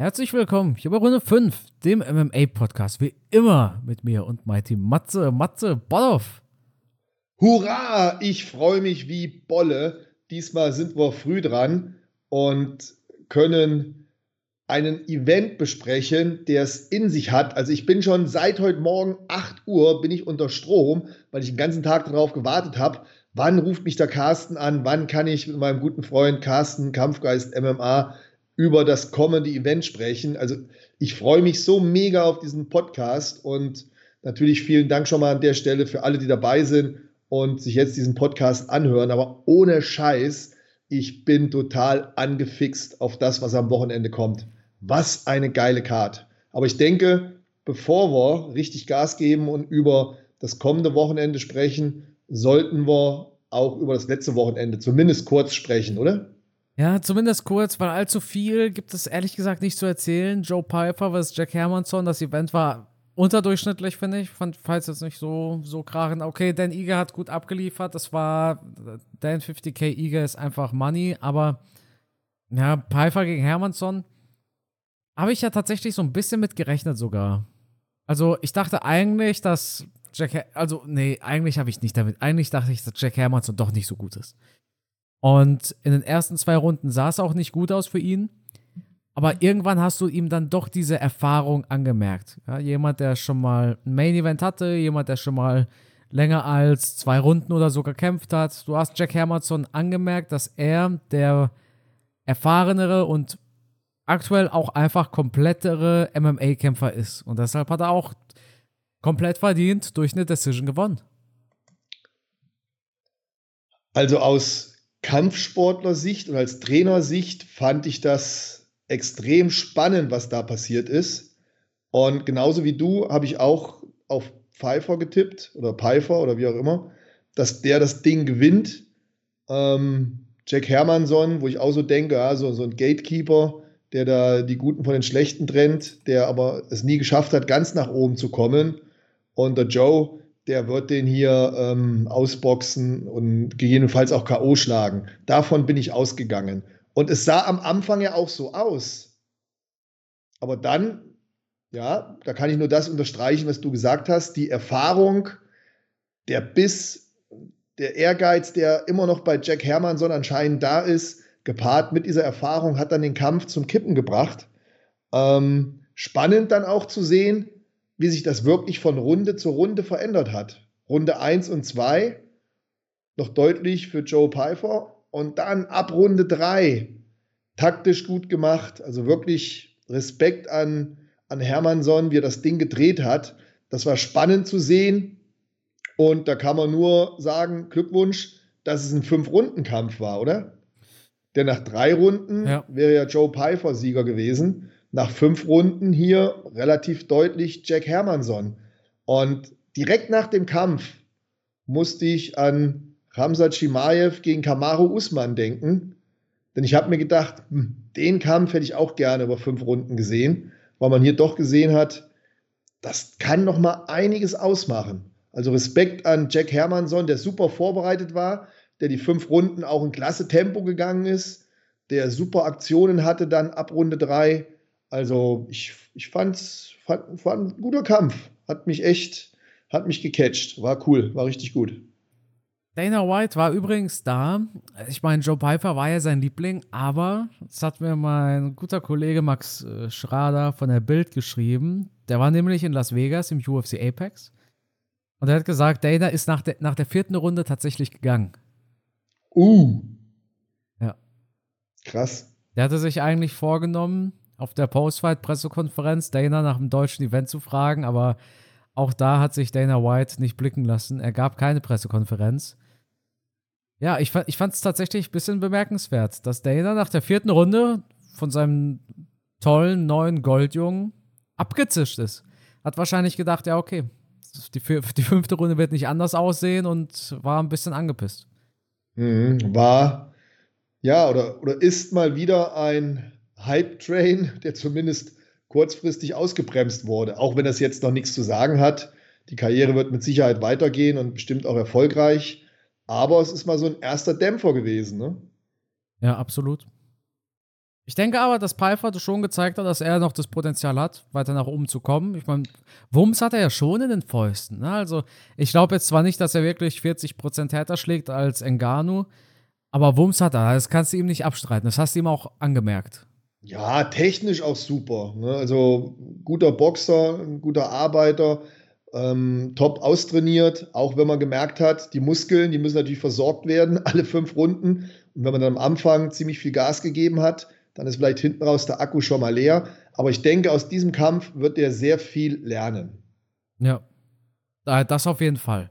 Herzlich willkommen hier bei Runde 5, dem MMA-Podcast. Wie immer mit mir und Mighty Matze, Matze Bollhoff. Hurra! Ich freue mich wie Bolle. Diesmal sind wir früh dran und können einen Event besprechen, der es in sich hat. Also ich bin schon seit heute Morgen 8 Uhr bin ich unter Strom, weil ich den ganzen Tag darauf gewartet habe. Wann ruft mich der Carsten an? Wann kann ich mit meinem guten Freund Carsten Kampfgeist MMA über das kommende Event sprechen. Also ich freue mich so mega auf diesen Podcast und natürlich vielen Dank schon mal an der Stelle für alle, die dabei sind und sich jetzt diesen Podcast anhören. Aber ohne Scheiß, ich bin total angefixt auf das, was am Wochenende kommt. Was eine geile Card. Aber ich denke, bevor wir richtig Gas geben und über das kommende Wochenende sprechen, sollten wir auch über das letzte Wochenende zumindest kurz sprechen, oder? Ja, zumindest kurz, weil allzu viel gibt es ehrlich gesagt nicht zu erzählen. Joe Piper vs. Jack Hermanson, das Event war unterdurchschnittlich, finde ich. Fand, falls jetzt nicht so, so krachen. Okay, Dan Iger hat gut abgeliefert. Das war, Dan 50k Iger ist einfach Money, aber ja, Piper gegen Hermanson habe ich ja tatsächlich so ein bisschen mit gerechnet sogar. Also, ich dachte eigentlich, dass Jack, also, nee, eigentlich habe ich nicht damit. Eigentlich dachte ich, dass Jack Hermanson doch nicht so gut ist. Und in den ersten zwei Runden sah es auch nicht gut aus für ihn. Aber irgendwann hast du ihm dann doch diese Erfahrung angemerkt. Ja, jemand, der schon mal ein Main Event hatte, jemand, der schon mal länger als zwei Runden oder so gekämpft hat. Du hast Jack Hermanson angemerkt, dass er der erfahrenere und aktuell auch einfach komplettere MMA-Kämpfer ist. Und deshalb hat er auch komplett verdient durch eine Decision gewonnen. Also aus Kampfsportler-Sicht und als Trainersicht fand ich das extrem spannend, was da passiert ist. Und genauso wie du habe ich auch auf Pfeiffer getippt oder Pfeiffer oder wie auch immer, dass der das Ding gewinnt. Ähm, Jack Hermanson, wo ich auch so denke, ja, so, so ein Gatekeeper, der da die Guten von den Schlechten trennt, der aber es nie geschafft hat, ganz nach oben zu kommen. Und der Joe, der wird den hier ähm, ausboxen und gegebenenfalls auch K.O. schlagen. Davon bin ich ausgegangen. Und es sah am Anfang ja auch so aus. Aber dann, ja, da kann ich nur das unterstreichen, was du gesagt hast. Die Erfahrung, der Biss, der Ehrgeiz, der immer noch bei Jack Hermanson anscheinend da ist, gepaart mit dieser Erfahrung, hat dann den Kampf zum Kippen gebracht. Ähm, spannend dann auch zu sehen, wie sich das wirklich von Runde zu Runde verändert hat. Runde 1 und 2 noch deutlich für Joe Pfeiffer und dann ab Runde 3 taktisch gut gemacht. Also wirklich Respekt an, an Hermannsson, wie er das Ding gedreht hat. Das war spannend zu sehen und da kann man nur sagen, Glückwunsch, dass es ein Fünf-Runden-Kampf war, oder? Denn nach drei Runden ja. wäre ja Joe Pfeiffer Sieger gewesen nach fünf Runden hier relativ deutlich Jack Hermanson. Und direkt nach dem Kampf musste ich an Ramsat Chimaev gegen Kamaru Usman denken. Denn ich habe mir gedacht, hm, den Kampf hätte ich auch gerne über fünf Runden gesehen, weil man hier doch gesehen hat, das kann noch mal einiges ausmachen. Also Respekt an Jack Hermanson, der super vorbereitet war, der die fünf Runden auch in klasse Tempo gegangen ist, der super Aktionen hatte dann ab Runde drei. Also ich, ich fand's, fand, war ein guter Kampf. Hat mich echt, hat mich gecatcht. War cool, war richtig gut. Dana White war übrigens da. Ich meine, Joe Piper war ja sein Liebling, aber das hat mir mein guter Kollege Max äh, Schrader von der Bild geschrieben. Der war nämlich in Las Vegas im UFC Apex. Und er hat gesagt, Dana ist nach der, nach der vierten Runde tatsächlich gegangen. Uh. Ja. Krass. Der hatte sich eigentlich vorgenommen, auf der Postfight-Pressekonferenz Dana nach dem deutschen Event zu fragen, aber auch da hat sich Dana White nicht blicken lassen. Er gab keine Pressekonferenz. Ja, ich, ich fand es tatsächlich ein bisschen bemerkenswert, dass Dana nach der vierten Runde von seinem tollen neuen Goldjungen abgezischt ist. Hat wahrscheinlich gedacht, ja, okay, die, die fünfte Runde wird nicht anders aussehen und war ein bisschen angepisst. Mhm, war, ja, oder, oder ist mal wieder ein Hype-Train, der zumindest kurzfristig ausgebremst wurde, auch wenn das jetzt noch nichts zu sagen hat. Die Karriere wird mit Sicherheit weitergehen und bestimmt auch erfolgreich. Aber es ist mal so ein erster Dämpfer gewesen, ne? Ja, absolut. Ich denke aber, dass Pfeiffer schon gezeigt hat, dass er noch das Potenzial hat, weiter nach oben zu kommen. Ich meine, Wumms hat er ja schon in den Fäusten. Ne? Also, ich glaube jetzt zwar nicht, dass er wirklich 40% härter schlägt als Enganu, aber Wumms hat er. Das kannst du ihm nicht abstreiten. Das hast du ihm auch angemerkt. Ja, technisch auch super. Ne? Also, guter Boxer, ein guter Arbeiter, ähm, top austrainiert. Auch wenn man gemerkt hat, die Muskeln, die müssen natürlich versorgt werden, alle fünf Runden. Und wenn man dann am Anfang ziemlich viel Gas gegeben hat, dann ist vielleicht hinten raus der Akku schon mal leer. Aber ich denke, aus diesem Kampf wird er sehr viel lernen. Ja, das auf jeden Fall.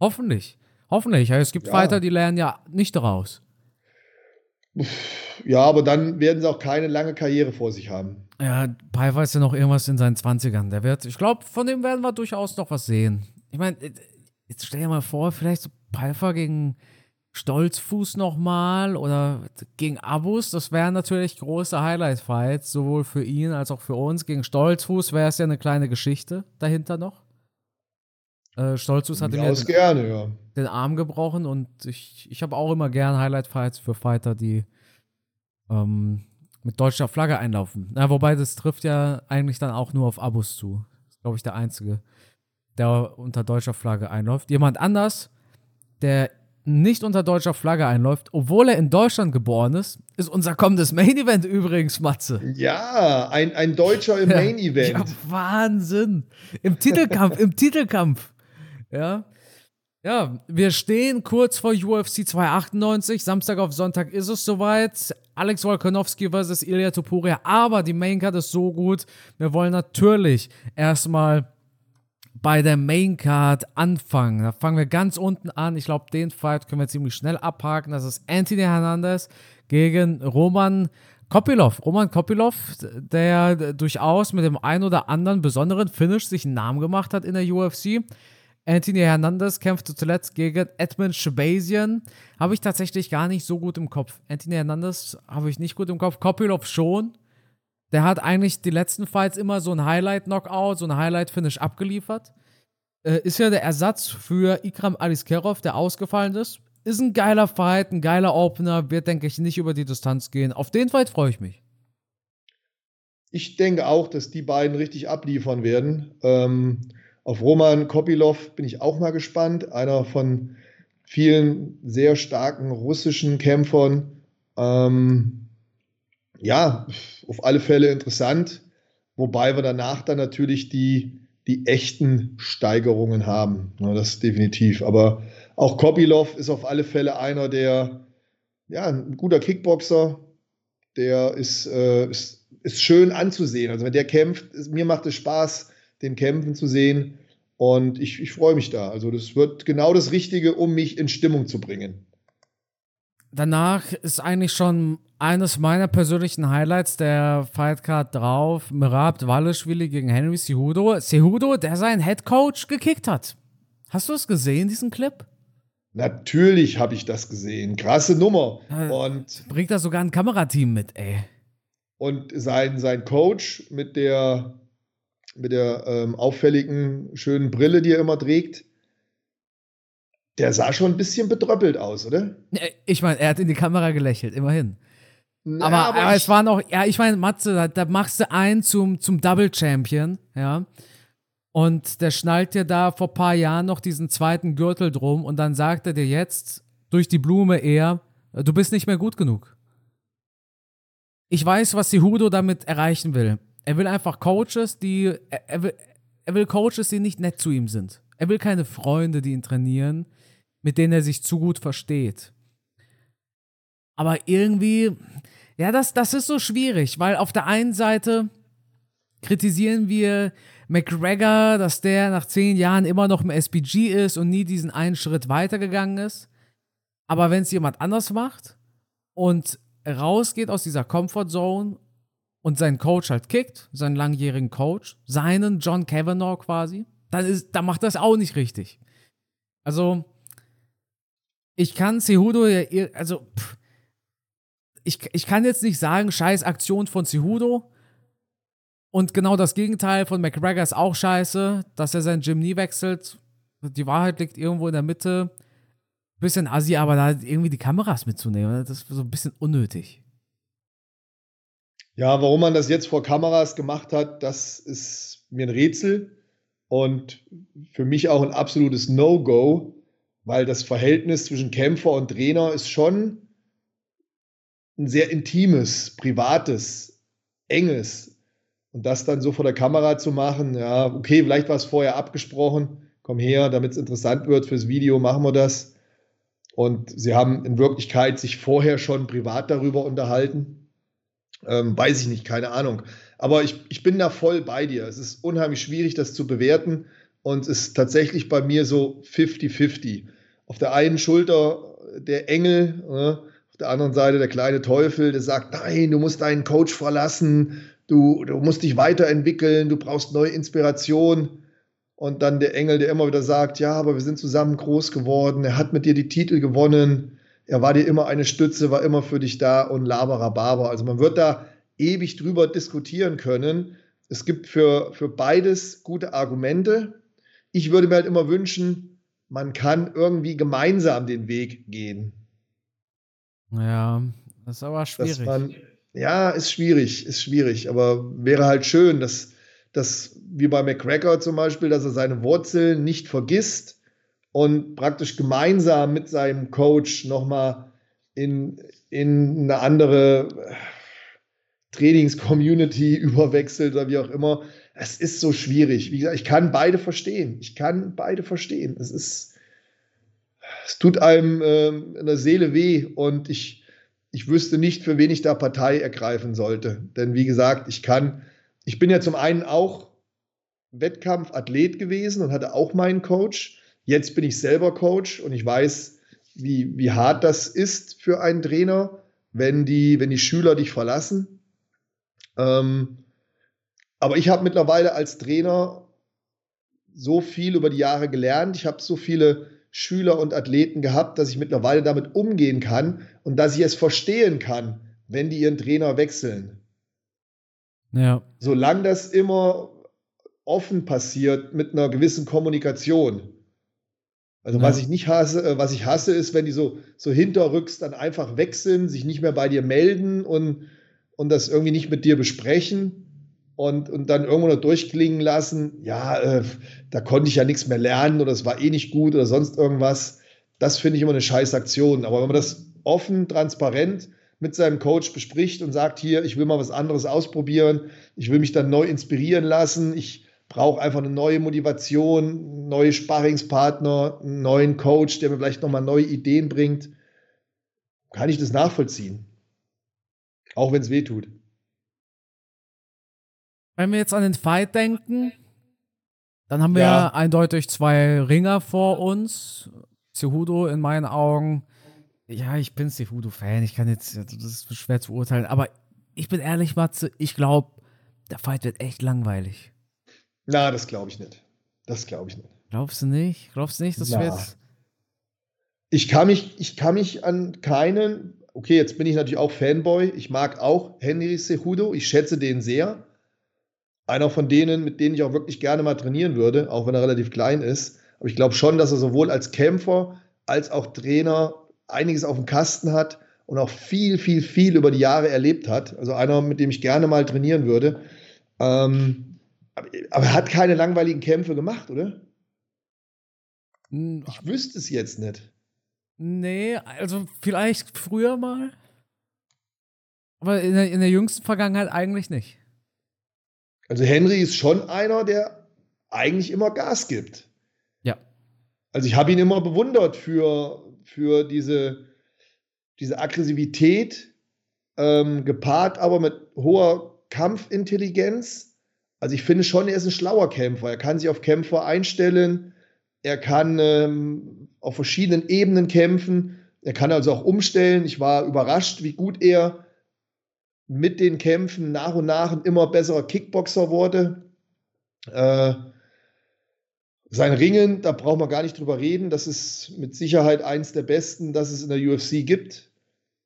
Hoffentlich. Hoffentlich. Es gibt ja. Fighter, die lernen ja nicht daraus. Ja, aber dann werden sie auch keine lange Karriere vor sich haben. Ja, Pfeiffer ist ja noch irgendwas in seinen 20ern. Der wird, ich glaube, von dem werden wir durchaus noch was sehen. Ich meine, jetzt stell dir mal vor, vielleicht so Pfeiffer gegen Stolzfuß nochmal oder gegen Abus, das wären natürlich große Highlight-Fights, sowohl für ihn als auch für uns. Gegen Stolzfuß wäre es ja eine kleine Geschichte dahinter noch. Äh, Stolzfuß hat ihm ja gerne, ja. den Arm gebrochen und ich, ich habe auch immer gern Highlight-Fights für Fighter, die ähm, mit deutscher Flagge einlaufen. Na, wobei das trifft ja eigentlich dann auch nur auf Abus zu. Das ist, glaube ich, der Einzige, der unter deutscher Flagge einläuft. Jemand anders, der nicht unter deutscher Flagge einläuft, obwohl er in Deutschland geboren ist, ist unser kommendes Main Event übrigens, Matze. Ja, ein, ein Deutscher im Main Event. Ja, Wahnsinn. Im Titelkampf, im Titelkampf. Ja. Ja, wir stehen kurz vor UFC 298. Samstag auf Sonntag ist es soweit. Alex Wolkonowski versus Ilya Topuria. Aber die Maincard ist so gut. Wir wollen natürlich erstmal bei der Main Card anfangen. Da fangen wir ganz unten an. Ich glaube, den Fight können wir ziemlich schnell abhaken. Das ist Anthony Hernandez gegen Roman Kopilov. Roman Kopilov, der durchaus mit dem ein oder anderen besonderen Finish sich einen Namen gemacht hat in der UFC. Anthony Hernandez kämpfte zuletzt gegen Edmund Shabazian. Habe ich tatsächlich gar nicht so gut im Kopf. Anthony Hernandez habe ich nicht gut im Kopf. Kopilov schon. Der hat eigentlich die letzten Fights immer so ein Highlight-Knockout, so ein Highlight-Finish abgeliefert. Äh, ist ja der Ersatz für Ikram Aliskerov, der ausgefallen ist. Ist ein geiler Fight, ein geiler Opener, wird, denke ich, nicht über die Distanz gehen. Auf den Fight freue ich mich. Ich denke auch, dass die beiden richtig abliefern werden. Ähm, auf Roman Kopilov bin ich auch mal gespannt. Einer von vielen sehr starken russischen Kämpfern. Ähm, ja, auf alle Fälle interessant, wobei wir danach dann natürlich die, die echten Steigerungen haben. Ja, das definitiv. Aber auch Kopilov ist auf alle Fälle einer, der, ja, ein guter Kickboxer, der ist, äh, ist, ist schön anzusehen. Also wenn der kämpft, ist, mir macht es Spaß, den kämpfen zu sehen. Und ich, ich freue mich da. Also das wird genau das Richtige, um mich in Stimmung zu bringen. Danach ist eigentlich schon eines meiner persönlichen Highlights der Fightcard drauf. Merab Dvalishvili gegen Henry Cejudo. Cejudo, der seinen Headcoach gekickt hat. Hast du es gesehen, diesen Clip? Natürlich habe ich das gesehen. Krasse Nummer. Und bringt da sogar ein Kamerateam mit, ey. Und sein, sein Coach mit der, mit der ähm, auffälligen, schönen Brille, die er immer trägt, der sah schon ein bisschen bedröppelt aus, oder? Ich meine, er hat in die Kamera gelächelt, immerhin. Na, aber, aber, aber es war noch, ja, ich meine, Matze, da, da, machst du einen zum, zum Double Champion, ja. Und der schnallt dir da vor ein paar Jahren noch diesen zweiten Gürtel drum und dann sagt er dir jetzt durch die Blume eher, du bist nicht mehr gut genug. Ich weiß, was Hudo damit erreichen will. Er will einfach Coaches, die, er, er, will, er will Coaches, die nicht nett zu ihm sind. Er will keine Freunde, die ihn trainieren mit denen er sich zu gut versteht. Aber irgendwie, ja, das, das ist so schwierig, weil auf der einen Seite kritisieren wir McGregor, dass der nach zehn Jahren immer noch im SPG ist und nie diesen einen Schritt weitergegangen ist. Aber wenn es jemand anders macht und rausgeht aus dieser Comfortzone und seinen Coach halt kickt, seinen langjährigen Coach, seinen John Kavanaugh quasi, dann, ist, dann macht das auch nicht richtig. Also, ich kann Cejudo ja, also, pff, ich, ich kann jetzt nicht sagen, scheiß Aktion von Cejudo. Und genau das Gegenteil von McGregor ist auch scheiße, dass er sein Gym nie wechselt. Die Wahrheit liegt irgendwo in der Mitte. Bisschen assi, aber da irgendwie die Kameras mitzunehmen, das ist so ein bisschen unnötig. Ja, warum man das jetzt vor Kameras gemacht hat, das ist mir ein Rätsel und für mich auch ein absolutes No-Go, weil das Verhältnis zwischen Kämpfer und Trainer ist schon ein sehr intimes, privates, enges. Und das dann so vor der Kamera zu machen, ja, okay, vielleicht war es vorher abgesprochen, komm her, damit es interessant wird fürs Video, machen wir das. Und sie haben in Wirklichkeit sich vorher schon privat darüber unterhalten. Ähm, weiß ich nicht, keine Ahnung. Aber ich, ich bin da voll bei dir. Es ist unheimlich schwierig, das zu bewerten. Und es ist tatsächlich bei mir so 50-50. Auf der einen Schulter der Engel, äh, auf der anderen Seite der kleine Teufel, der sagt, nein, du musst deinen Coach verlassen, du, du musst dich weiterentwickeln, du brauchst neue Inspiration. Und dann der Engel, der immer wieder sagt, ja, aber wir sind zusammen groß geworden, er hat mit dir die Titel gewonnen, er war dir immer eine Stütze, war immer für dich da und laberababer. Also man wird da ewig drüber diskutieren können. Es gibt für, für beides gute Argumente. Ich würde mir halt immer wünschen, man kann irgendwie gemeinsam den Weg gehen. Ja, das ist aber schwierig. Man, ja, ist schwierig, ist schwierig, aber wäre halt schön, dass, dass wie bei McGregor zum Beispiel, dass er seine Wurzeln nicht vergisst und praktisch gemeinsam mit seinem Coach nochmal in, in eine andere Trainings-Community überwechselt oder wie auch immer. Es ist so schwierig. Wie gesagt, ich kann beide verstehen. Ich kann beide verstehen. Es ist, es tut einem äh, in der Seele weh und ich, ich wüsste nicht, für wen ich da Partei ergreifen sollte. Denn wie gesagt, ich kann, ich bin ja zum einen auch Wettkampfathlet gewesen und hatte auch meinen Coach. Jetzt bin ich selber Coach und ich weiß, wie, wie hart das ist für einen Trainer, wenn die, wenn die Schüler dich verlassen. Ähm, aber ich habe mittlerweile als Trainer so viel über die Jahre gelernt. Ich habe so viele Schüler und Athleten gehabt, dass ich mittlerweile damit umgehen kann und dass ich es verstehen kann, wenn die ihren Trainer wechseln. Ja. Solange das immer offen passiert mit einer gewissen Kommunikation. Also ja. was ich nicht hasse, äh, was ich hasse, ist, wenn die so, so hinterrücks dann einfach wechseln, sich nicht mehr bei dir melden und, und das irgendwie nicht mit dir besprechen und, und dann irgendwo noch durchklingen lassen, ja, äh, da konnte ich ja nichts mehr lernen oder es war eh nicht gut oder sonst irgendwas. Das finde ich immer eine scheiß Aktion. Aber wenn man das offen, transparent mit seinem Coach bespricht und sagt, hier, ich will mal was anderes ausprobieren, ich will mich dann neu inspirieren lassen, ich brauche einfach eine neue Motivation, neue Sparringspartner, einen neuen Coach, der mir vielleicht nochmal neue Ideen bringt, kann ich das nachvollziehen. Auch wenn es weh tut. Wenn wir jetzt an den Fight denken, dann haben wir ja. eindeutig zwei Ringer vor uns. Cejudo in meinen Augen. Ja, ich bin Cejudo-Fan. Ich kann jetzt, das ist schwer zu urteilen. Aber ich bin ehrlich, Matze, ich glaube, der Fight wird echt langweilig. Na, das glaube ich nicht. Das glaube ich nicht. Glaubst du nicht? Glaubst du nicht, dass wir jetzt. Ich kann, mich, ich kann mich an keinen. Okay, jetzt bin ich natürlich auch Fanboy. Ich mag auch Henry Cejudo. Ich schätze den sehr einer von denen, mit denen ich auch wirklich gerne mal trainieren würde, auch wenn er relativ klein ist. Aber ich glaube schon, dass er sowohl als Kämpfer als auch Trainer einiges auf dem Kasten hat und auch viel, viel, viel über die Jahre erlebt hat. Also einer, mit dem ich gerne mal trainieren würde. Ähm, aber, aber er hat keine langweiligen Kämpfe gemacht, oder? Ich wüsste es jetzt nicht. Nee, also vielleicht früher mal. Aber in der, in der jüngsten Vergangenheit eigentlich nicht. Also Henry ist schon einer, der eigentlich immer Gas gibt. Ja. Also ich habe ihn immer bewundert für, für diese, diese Aggressivität, ähm, gepaart aber mit hoher Kampfintelligenz. Also ich finde schon, er ist ein schlauer Kämpfer. Er kann sich auf Kämpfer einstellen. Er kann ähm, auf verschiedenen Ebenen kämpfen. Er kann also auch umstellen. Ich war überrascht, wie gut er mit den Kämpfen nach und nach ein immer besserer Kickboxer wurde. Äh, sein Ringen, da braucht man gar nicht drüber reden. Das ist mit Sicherheit eins der besten, das es in der UFC gibt.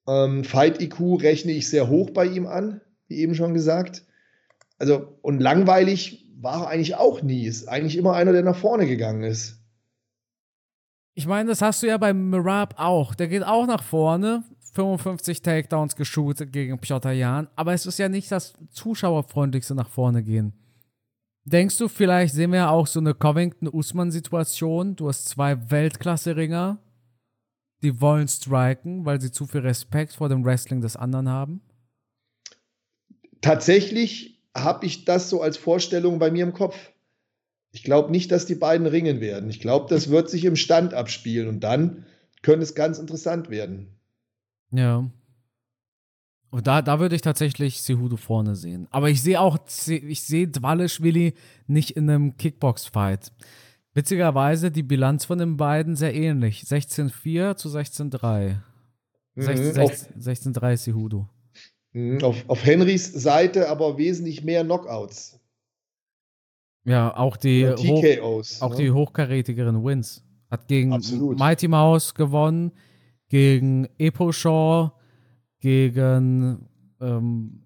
Ähm, Fight IQ rechne ich sehr hoch bei ihm an, wie eben schon gesagt. Also, und langweilig war er eigentlich auch nie. Ist eigentlich immer einer, der nach vorne gegangen ist. Ich meine, das hast du ja beim Mirab auch. Der geht auch nach vorne, 55 Takedowns geshootet gegen Piotr Jan, aber es ist ja nicht das zuschauerfreundlichste nach vorne gehen. Denkst du, vielleicht sehen wir ja auch so eine Covington-Usman-Situation? Du hast zwei Weltklasse-Ringer, die wollen striken, weil sie zu viel Respekt vor dem Wrestling des anderen haben? Tatsächlich habe ich das so als Vorstellung bei mir im Kopf. Ich glaube nicht, dass die beiden ringen werden. Ich glaube, das wird sich im Stand abspielen und dann könnte es ganz interessant werden. Ja. Und da, da würde ich tatsächlich Sehudo vorne sehen. Aber ich sehe auch, ich sehe Dwalischwili nicht in einem Kickbox-Fight. Witzigerweise die Bilanz von den beiden sehr ähnlich. 16-4 zu 16-3. Mhm, 16-3 Sehudo. Mhm, auf, auf Henrys Seite aber wesentlich mehr Knockouts. Ja, auch die, TKOs, auch ne? die hochkarätigeren Wins. Hat gegen Absolut. Mighty Mouse gewonnen, gegen Epo Shaw, gegen ähm,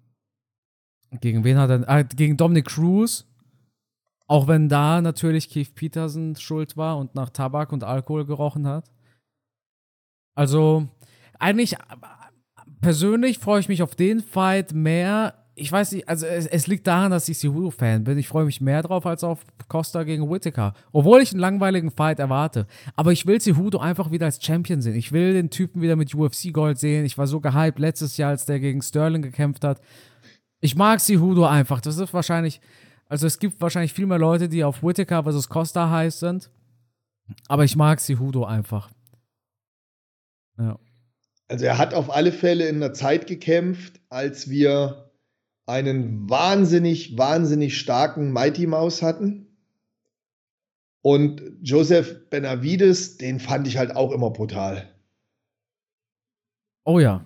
gegen wen hat er? Ah, gegen Dominic Cruz. Auch wenn da natürlich Keith Peterson schuld war und nach Tabak und Alkohol gerochen hat. Also, eigentlich persönlich freue ich mich auf den Fight mehr. Ich weiß nicht, also es, es liegt daran, dass ich Cejudo-Fan bin. Ich freue mich mehr drauf als auf Costa gegen Whittaker. Obwohl ich einen langweiligen Fight erwarte. Aber ich will Cejudo einfach wieder als Champion sehen. Ich will den Typen wieder mit UFC-Gold sehen. Ich war so gehypt letztes Jahr, als der gegen Sterling gekämpft hat. Ich mag Cejudo einfach. Das ist wahrscheinlich also es gibt wahrscheinlich viel mehr Leute, die auf Whittaker versus Costa heiß sind. Aber ich mag Sihudo einfach. Ja. Also er hat auf alle Fälle in einer Zeit gekämpft, als wir einen wahnsinnig, wahnsinnig starken Mighty Mouse hatten. Und Joseph Benavides, den fand ich halt auch immer brutal. Oh ja.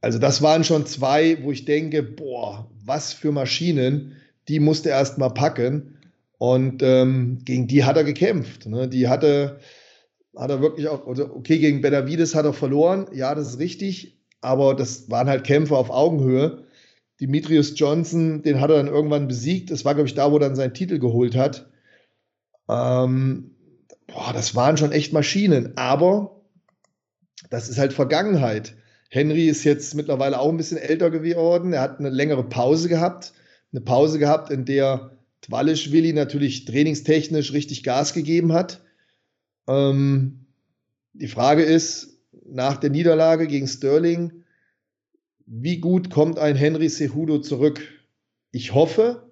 Also das waren schon zwei, wo ich denke, boah, was für Maschinen die musste er erst mal packen. Und ähm, gegen die hat er gekämpft. Ne? Die hatte, hat er wirklich auch, also okay, gegen Benavides hat er verloren. Ja, das ist richtig. Aber das waren halt Kämpfe auf Augenhöhe. Demetrius Johnson, den hat er dann irgendwann besiegt. Das war, glaube ich, da, wo er dann seinen Titel geholt hat. Ähm, boah, das waren schon echt Maschinen. Aber das ist halt Vergangenheit. Henry ist jetzt mittlerweile auch ein bisschen älter geworden. Er hat eine längere Pause gehabt eine Pause gehabt, in der Twalischwili natürlich trainingstechnisch richtig Gas gegeben hat. Ähm, die Frage ist, nach der Niederlage gegen Sterling, wie gut kommt ein Henry Cejudo zurück? Ich hoffe,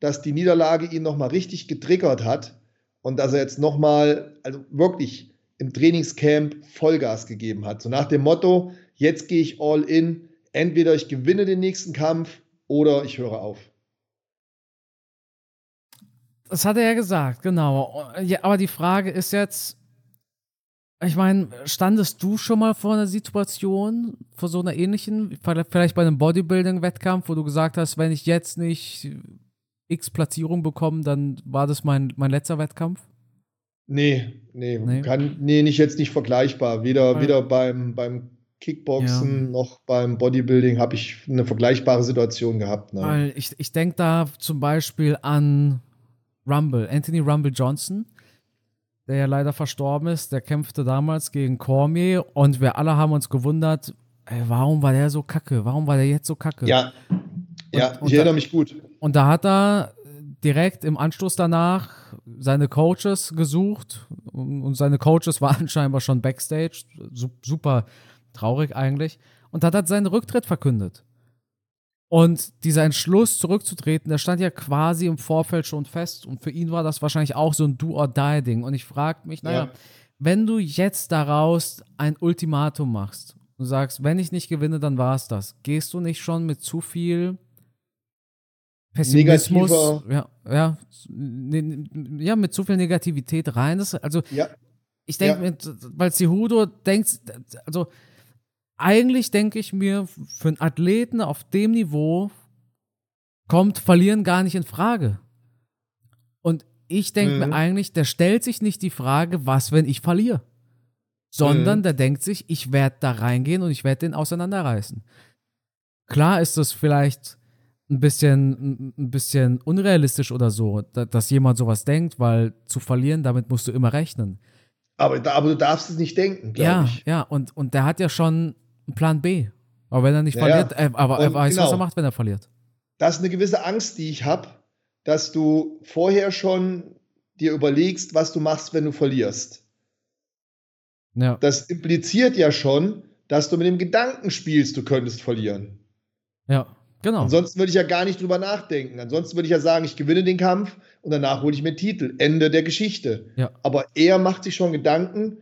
dass die Niederlage ihn nochmal richtig getriggert hat und dass er jetzt nochmal, also wirklich im Trainingscamp Vollgas gegeben hat. So nach dem Motto, jetzt gehe ich all in, entweder ich gewinne den nächsten Kampf oder ich höre auf. Das hat er ja gesagt, genau. Ja, aber die Frage ist jetzt, ich meine, standest du schon mal vor einer Situation, vor so einer ähnlichen, vielleicht bei einem Bodybuilding-Wettkampf, wo du gesagt hast, wenn ich jetzt nicht X Platzierung bekomme, dann war das mein, mein letzter Wettkampf? Nee, nee, nee. Kann, nee, nicht jetzt nicht vergleichbar. Weder, weder beim, beim Kickboxen ja. noch beim Bodybuilding habe ich eine vergleichbare Situation gehabt. Ne? Weil ich, ich denke da zum Beispiel an Rumble, Anthony Rumble Johnson, der ja leider verstorben ist. Der kämpfte damals gegen Cormier und wir alle haben uns gewundert, ey, warum war der so kacke? Warum war der jetzt so kacke? Ja, ja, und, ich erinnere da, mich gut. Und da hat er direkt im Anschluss danach seine Coaches gesucht und seine Coaches waren scheinbar schon backstage, super Traurig eigentlich. Und hat halt seinen Rücktritt verkündet. Und dieser Entschluss, zurückzutreten, der stand ja quasi im Vorfeld schon fest. Und für ihn war das wahrscheinlich auch so ein Do-or-Die-Ding. Und ich frage mich, naja, ja. wenn du jetzt daraus ein Ultimatum machst und sagst, wenn ich nicht gewinne, dann war es das, gehst du nicht schon mit zu viel Pessimismus, ja, ja, ja, mit zu viel Negativität rein? Das, also, ja. ich denke, ja. weil Cejudo denkt, also, eigentlich denke ich mir, für einen Athleten auf dem Niveau kommt Verlieren gar nicht in Frage. Und ich denke mhm. mir eigentlich, der stellt sich nicht die Frage, was, wenn ich verliere? Sondern mhm. der denkt sich, ich werde da reingehen und ich werde den auseinanderreißen. Klar ist das vielleicht ein bisschen, ein bisschen unrealistisch oder so, dass jemand sowas denkt, weil zu verlieren, damit musst du immer rechnen. Aber, aber du darfst es nicht denken, glaube Ja, ich. ja, und, und der hat ja schon einen Plan B. Aber wenn er nicht Ja, verliert, äh, aber er weiß, was genau. er macht, wenn er verliert. Das ist eine gewisse Angst, die ich habe, dass du vorher schon dir überlegst, was du machst, wenn du verlierst. Ja, Das impliziert ja schon, dass du mit dem Gedanken spielst, du könntest verlieren. ja, genau. Ansonsten würde ich ja gar nicht drüber nachdenken. Ansonsten würde ich ja sagen, ich gewinne den Kampf und danach hole ich mir Titel. Ende der Geschichte. Ja. Aber er macht sich schon Gedanken,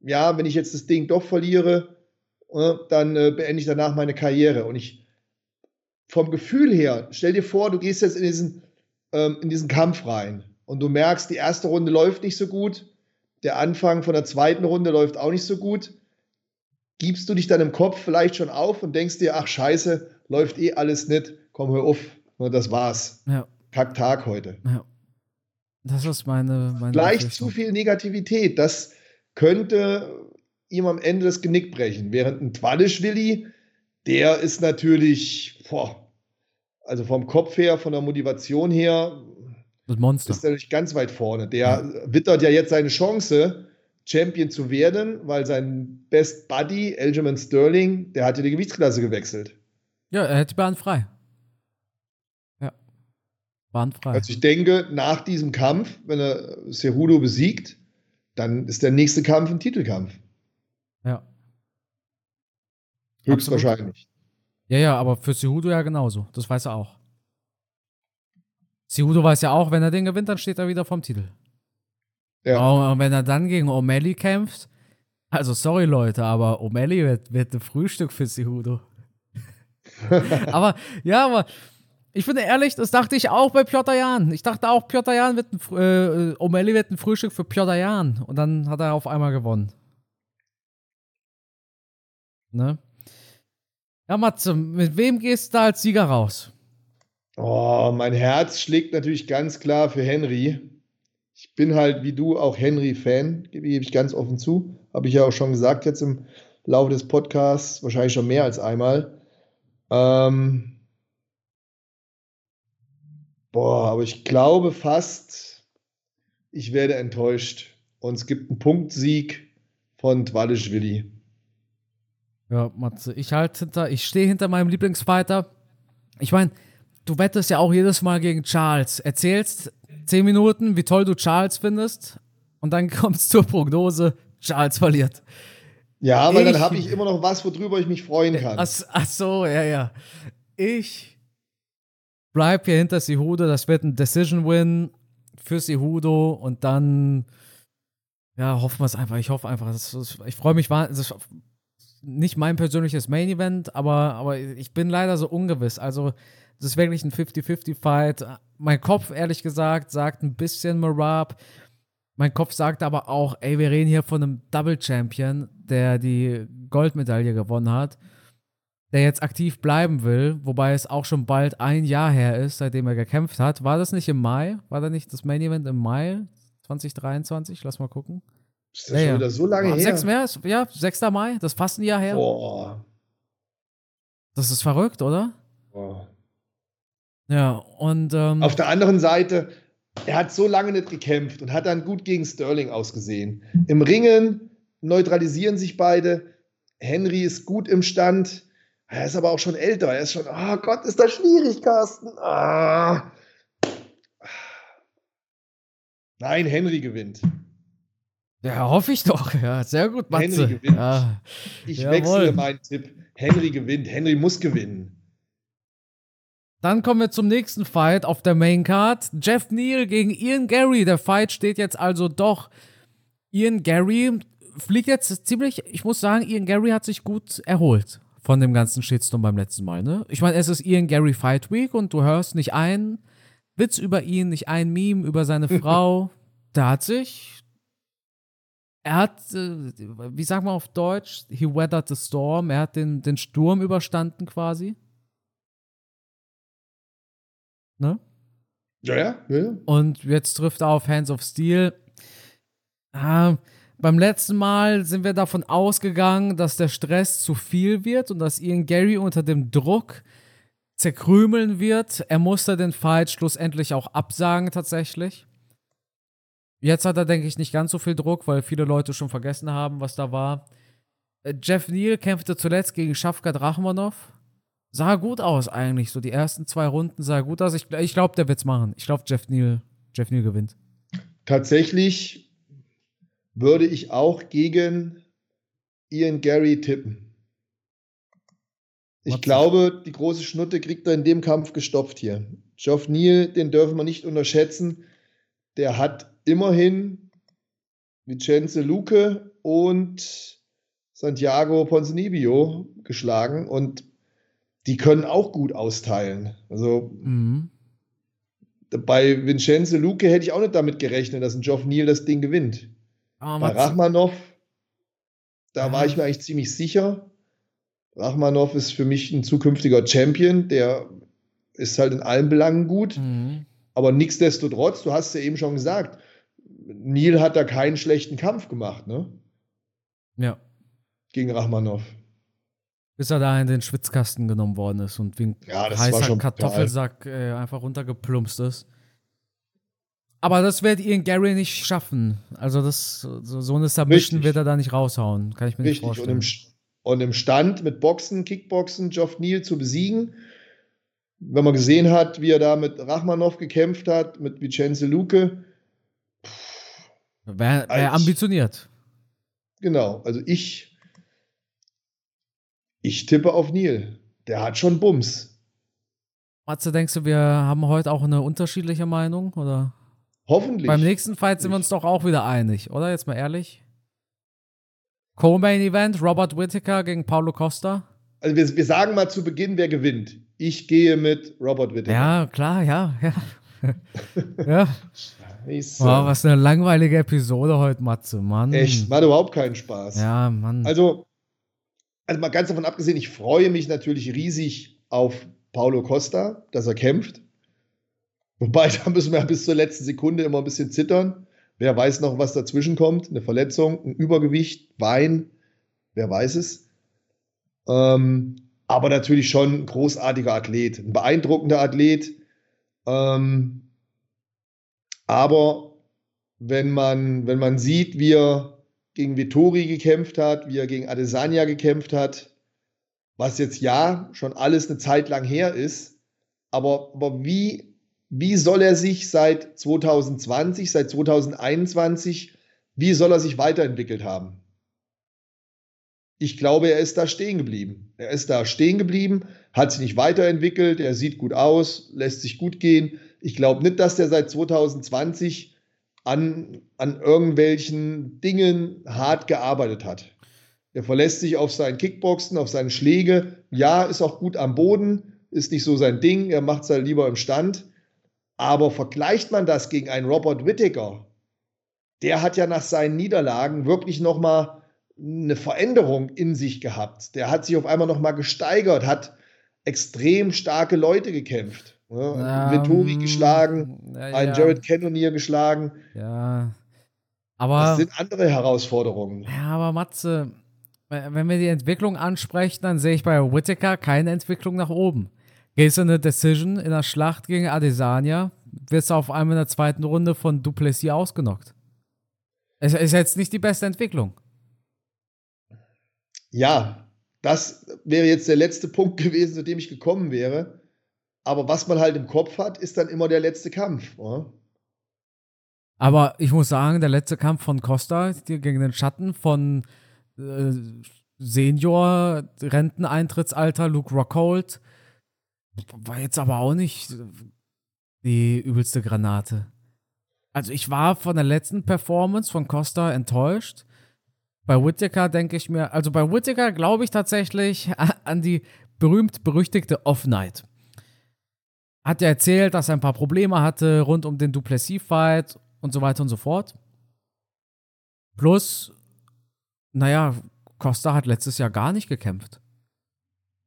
ja, wenn ich jetzt das Ding doch verliere, dann äh, beende ich danach meine Karriere. Und ich, vom Gefühl her, stell dir vor, du gehst jetzt in diesen, ähm, in diesen Kampf rein und du merkst, die erste Runde läuft nicht so gut, der Anfang von der zweiten Runde läuft auch nicht so gut. Gibst du dich dann im Kopf vielleicht schon auf und denkst dir, ach scheiße, läuft eh alles nicht, komm, hör auf, nur das war's. Ja, Kack Tag heute. ja. Das ist meine, meine Vielleicht Befürchtung. zu viel Negativität, das könnte ihm am Ende das Genick brechen. Während ein Twalischwilli, der ist natürlich, boah, also vom Kopf her, von der Motivation her, Das Monster. ist er natürlich ganz weit vorne. Der wittert ja jetzt seine Chance, Champion zu werden, weil sein Best Buddy, Aljamain Sterling, der hat ja die Gewichtsklasse gewechselt. Ja, er hätte Bahn frei. Ja. Bahn frei. Also ich denke, nach diesem Kampf, wenn er Cejudo besiegt, dann ist der nächste Kampf ein Titelkampf. Ja. Höchstwahrscheinlich. Ja, ja, aber für Cejudo ja genauso. Das weiß er auch. Cejudo weiß ja auch, wenn er den gewinnt, dann steht er wieder vom Titel. Ja. Und wenn er dann gegen O'Malley kämpft, also sorry Leute, aber O'Malley wird, wird ein Frühstück für Cejudo. aber, ja, aber ich finde ehrlich, das dachte ich auch bei Piotr Jan. Ich dachte auch, Piotr Jan wird ein, äh, O'Malley wird ein Frühstück für Piotr Jan. Und dann hat er auf einmal gewonnen. Ne? Ja, Matze, mit wem gehst du da als Sieger raus? Oh, mein Herz schlägt natürlich ganz klar für Henry. Ich bin halt wie du auch Henry-Fan, gebe ich ganz offen zu. Habe ich ja auch schon gesagt jetzt im Laufe des Podcasts, wahrscheinlich schon mehr als einmal. Ähm, boah, aber ich glaube fast, ich werde enttäuscht. Und es gibt einen Punktsieg von Twalischwili. Ja, Matze, ich halt hinter, ich stehe hinter meinem Lieblingsfighter. Ich meine, du wettest ja auch jedes Mal gegen Charles. Erzählst zehn Minuten, wie toll du Charles findest, und dann kommst zur Prognose, Charles verliert. Ja, Ich- dann habe ich immer noch was, worüber ich mich freuen kann. Ach, ach so, ja, ja. Ich bleib hier hinter Sihudo. Das wird ein Decision-Win für Sihudo und dann, ja, hoffen wir es einfach. Ich hoffe einfach. Ist, ich freue mich, das ist nicht mein persönliches Main-Event, aber, aber ich bin leider so ungewiss. Also, das ist wirklich ein 50-50-Fight. Mein Kopf, ehrlich gesagt, sagt ein bisschen Marab. Mein Kopf sagt aber auch, ey, wir reden hier von einem Double Champion, der die Goldmedaille gewonnen hat, der jetzt aktiv bleiben will, wobei es auch schon bald ein Jahr her ist, seitdem er gekämpft hat. War das nicht im Mai? War da nicht das Main Event im Mai 2023? Lass mal gucken. Ist das schon ja. wieder so lange Am her? 6. März, ja, 6. Mai, das ist fast ein Jahr her. Boah. Das ist verrückt, oder? Boah. Ja, und ähm, Auf der anderen Seite, er hat so lange nicht gekämpft und hat dann gut gegen Sterling ausgesehen. Im Ringen neutralisieren sich beide. Henry ist gut im Stand. Er ist aber auch schon älter. Er ist schon, oh Gott, ist das schwierig, Carsten. Ah. Nein, Henry gewinnt. Ja, hoffe ich doch. Ja, sehr gut, Matze. Henry gewinnt. Ja. Ich Jawohl. wechsle meinen Tipp. Henry gewinnt. Henry muss gewinnen. Dann kommen wir zum nächsten Fight auf der Main Card. Jeff Neal gegen Ian Gary. Der Fight steht jetzt also doch. Ian Gary fliegt jetzt ziemlich, ich muss sagen, Ian Gary hat sich gut erholt von dem ganzen Shitstorm beim letzten Mal. Ne? Ich meine, es ist Ian Gary Fight Week und du hörst nicht einen Witz über ihn, nicht ein Meme über seine Frau. Der hat sich, er hat, äh, wie sagt man auf Deutsch, he weathered the storm, er hat den, den Sturm überstanden quasi. Ne? Ja, ja, ja. ja. Und jetzt trifft er auf Hands of Steel. Ah, beim letzten Mal sind wir davon ausgegangen, dass der Stress zu viel wird und dass Ian Gary unter dem Druck zerkrümeln wird. Er musste den Fight schlussendlich auch absagen tatsächlich. Jetzt hat er, denke ich, nicht ganz so viel Druck, weil viele Leute schon vergessen haben, was da war. Äh, Jeff Neal kämpfte zuletzt gegen Shafkat Rachmanov. Sah gut aus eigentlich. So die ersten zwei Runden sah gut aus. Ich, ich glaube, der wird's machen. Ich glaube, Jeff Neal, Jeff Neal gewinnt. Tatsächlich würde ich auch gegen Ian Gary tippen. Ich What's glaube, die große Schnutte kriegt er in dem Kampf gestopft hier. Geoff Neal, den dürfen wir nicht unterschätzen. Der hat immerhin Vincenzo Luque und Santiago Ponzinibbio geschlagen und die können auch gut austeilen. Also mhm. bei Vincenzo Luque hätte ich auch nicht damit gerechnet, dass ein Geoff Neal das Ding gewinnt. Oh, bei Rachmanov, da ja. war ich mir eigentlich ziemlich sicher. Rachmanov ist für mich ein zukünftiger Champion, der ist halt in allen Belangen gut. Mhm. Aber nichtsdestotrotz, du hast ja eben schon gesagt, Neil hat da keinen schlechten Kampf gemacht, ne? Ja. Gegen Rachmanov. Bis er da in den Schwitzkasten genommen worden ist und wie ein ja, heißer Kartoffelsack äh, einfach runtergeplumpst ist. Aber das wird Ian Gary nicht schaffen. Also das, so, so eine Submission Richtig. wird er da nicht raushauen. Kann ich mir Richtig. nicht vorstellen. Und im, und im Stand mit Boxen, Kickboxen, Geoff Neal zu besiegen, wenn man gesehen hat, wie er da mit Rachmanov gekämpft hat, mit Vincenzo Luque. Wäre wär ambitioniert. Genau, also ich, ich tippe auf Neil. Der hat schon Bums. Matze, denkst du, wir haben heute auch eine unterschiedliche Meinung? Oder? Hoffentlich. Beim nächsten Fight sind wir uns doch auch wieder einig, oder? Jetzt mal ehrlich. Co-Main Event, Robert Whittaker gegen Paulo Costa. Also wir, wir sagen mal zu Beginn, wer gewinnt. Ich gehe mit Robert Whittaker. Ja, klar, ja, ja. ja. Scheiße. Wow, was eine langweilige Episode heute, Matze, Mann. Echt, macht überhaupt keinen Spaß. Ja, Mann. Also, also mal ganz davon abgesehen, ich freue mich natürlich riesig auf Paulo Costa, dass er kämpft. Wobei, da müssen wir bis zur letzten Sekunde immer ein bisschen zittern. Wer weiß noch, was dazwischen kommt? Eine Verletzung, ein Übergewicht, Wein, wer weiß es. Ähm, aber natürlich schon ein großartiger Athlet, ein beeindruckender Athlet. Ähm, aber wenn man, wenn man sieht, wie er gegen Vittori gekämpft hat, wie er gegen Adesanya gekämpft hat, was jetzt ja schon alles eine Zeit lang her ist, aber, aber wie, wie soll er sich seit 2020, seit 2021, wie soll er sich weiterentwickelt haben? Ich glaube, er ist da stehen geblieben. Er ist da stehen geblieben, hat sich nicht weiterentwickelt, er sieht gut aus, lässt sich gut gehen. Ich glaube nicht, dass der seit 2020 an, an irgendwelchen Dingen hart gearbeitet hat. Er verlässt sich auf sein Kickboxen, auf seine Schläge. Ja, ist auch gut am Boden, ist nicht so sein Ding, er macht es halt lieber im Stand. Aber vergleicht man das gegen einen Robert Whittaker, der hat ja nach seinen Niederlagen wirklich nochmal eine Veränderung in sich gehabt. Der hat sich auf einmal nochmal gesteigert, hat extrem starke Leute gekämpft. Ja, um, Vettori geschlagen, ja, einen Jared Cannonier geschlagen. Ja. Aber. Das sind andere Herausforderungen. Ja, aber Matze, wenn wir die Entwicklung ansprechen, dann sehe ich bei Whittaker keine Entwicklung nach oben. Gehst du eine Decision in der Schlacht gegen Adesanya, wirst du auf einmal in der zweiten Runde von Duplessis ausgenockt. Es ist jetzt nicht die beste Entwicklung. Ja, das wäre jetzt der letzte Punkt gewesen, zu dem ich gekommen wäre. Aber was man halt im Kopf hat, ist dann immer der letzte Kampf. Oder? Aber ich muss sagen, der letzte Kampf von Costa gegen den Schatten von äh, Senior, Renteneintrittsalter Luke Rockhold war jetzt aber auch nicht die übelste Granate. Also ich war von der letzten Performance von Costa enttäuscht. Bei Whittaker denke ich mir, also bei Whittaker glaube ich tatsächlich an die berühmt-berüchtigte Off-Night. Hat ja erzählt, dass er ein paar Probleme hatte rund um den Duplessis-Fight und so weiter und so fort. Plus, naja, Costa hat letztes Jahr gar nicht gekämpft.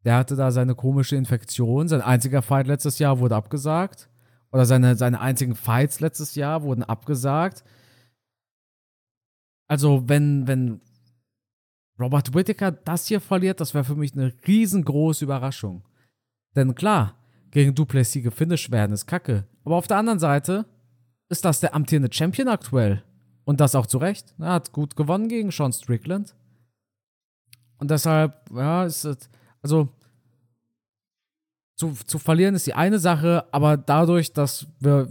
Der hatte da seine komische Infektion. Sein einziger Fight letztes Jahr wurde abgesagt. Oder seine, seine einzigen Fights letztes Jahr wurden abgesagt. Also, wenn, wenn Robert Whittaker das hier verliert, das wäre für mich eine riesengroße Überraschung. Denn klar, gegen Duplessis gefinisht werden ist kacke. Aber auf der anderen Seite, ist das der amtierende Champion aktuell. Und das auch zu Recht. Er hat gut gewonnen gegen Sean Strickland. Und deshalb, ja, ist es, also zu, zu verlieren ist die eine Sache, aber dadurch, dass wir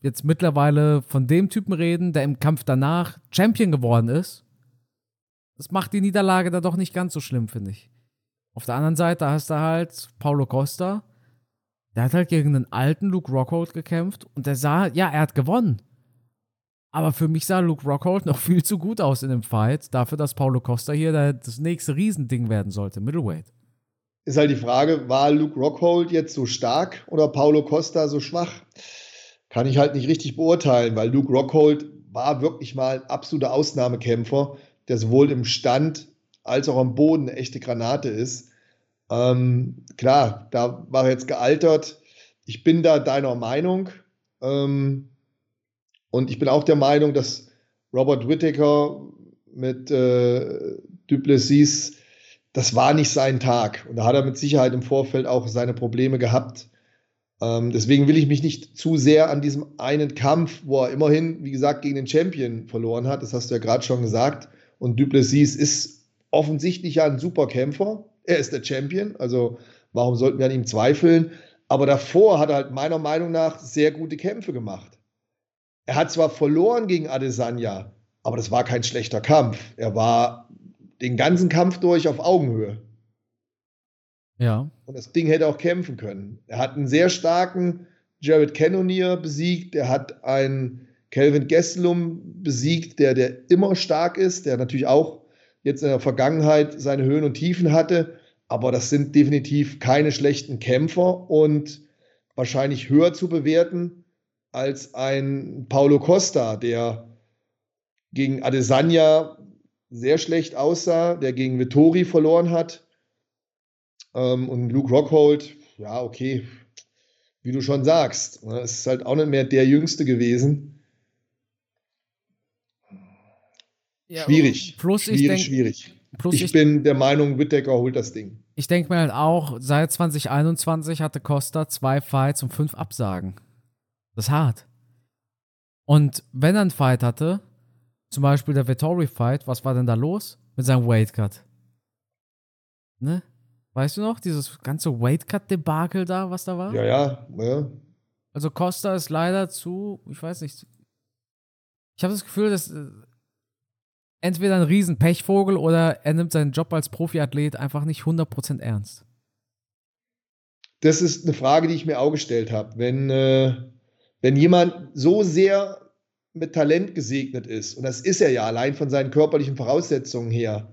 jetzt mittlerweile von dem Typen reden, der im Kampf danach Champion geworden ist, das macht die Niederlage da doch nicht ganz so schlimm, finde ich. Auf der anderen Seite hast du halt Paulo Costa, der hat halt gegen einen alten Luke Rockhold gekämpft und der sah, ja, er hat gewonnen. Aber für mich sah Luke Rockhold noch viel zu gut aus in dem Fight, dafür, dass Paulo Costa hier das nächste Riesending werden sollte, Middleweight. Ist halt die Frage, war Luke Rockhold jetzt so stark oder Paulo Costa so schwach? Kann ich halt nicht richtig beurteilen, weil Luke Rockhold war wirklich mal ein absoluter Ausnahmekämpfer, der sowohl im Stand als auch am Boden eine echte Granate ist. Ähm, klar, da war jetzt gealtert. Ich bin da deiner Meinung. Ähm, und ich bin auch der Meinung, dass Robert Whittaker mit äh, Duplessis, das war nicht sein Tag. Und da hat er mit Sicherheit im Vorfeld auch seine Probleme gehabt. Ähm, deswegen will ich mich nicht zu sehr an diesem einen Kampf, wo er immerhin, wie gesagt, gegen den Champion verloren hat, das hast du ja gerade schon gesagt. Und Duplessis ist offensichtlich ja ein super Kämpfer. Er ist der Champion, also warum sollten wir an ihm zweifeln? Aber davor hat er halt meiner Meinung nach sehr gute Kämpfe gemacht. Er hat zwar verloren gegen Adesanya, aber das war kein schlechter Kampf. Er war den ganzen Kampf durch auf Augenhöhe. Ja. Und das Ding hätte auch kämpfen können. Er hat einen sehr starken Jared Cannonier besiegt. Er hat einen Kelvin Gesslum besiegt, der, der immer stark ist, der natürlich auch jetzt in der Vergangenheit seine Höhen und Tiefen hatte. Aber das sind definitiv keine schlechten Kämpfer und wahrscheinlich höher zu bewerten als ein Paulo Costa, der gegen Adesanya sehr schlecht aussah, der gegen Vittori verloren hat. Ähm, und Luke Rockhold, ja, okay, wie du schon sagst, ne, ist halt auch nicht mehr der Jüngste gewesen. Ja, schwierig. Plus schwierig, ich denk, schwierig. Plus ich, ich bin der Meinung, Whittaker holt das Ding. Ich denke mir halt auch, seit 2021 hatte Costa zwei Fights und fünf Absagen. Das ist hart. Und wenn er einen Fight hatte, zum Beispiel der Vittori-Fight, was war denn da los mit seinem Weightcut? Ne? Weißt du noch, dieses ganze Weightcut-Debakel da, was da war? Ja, ja, ja. Also Costa ist leider zu, ich weiß nicht. Ich habe das Gefühl, dass äh, entweder ein riesen Pechvogel oder er nimmt seinen Job als Profiathlet einfach nicht 100% ernst. Das ist eine Frage, die ich mir auch gestellt habe. Wenn, äh, wenn jemand so sehr mit Talent gesegnet ist, und das ist er ja allein von seinen körperlichen Voraussetzungen her,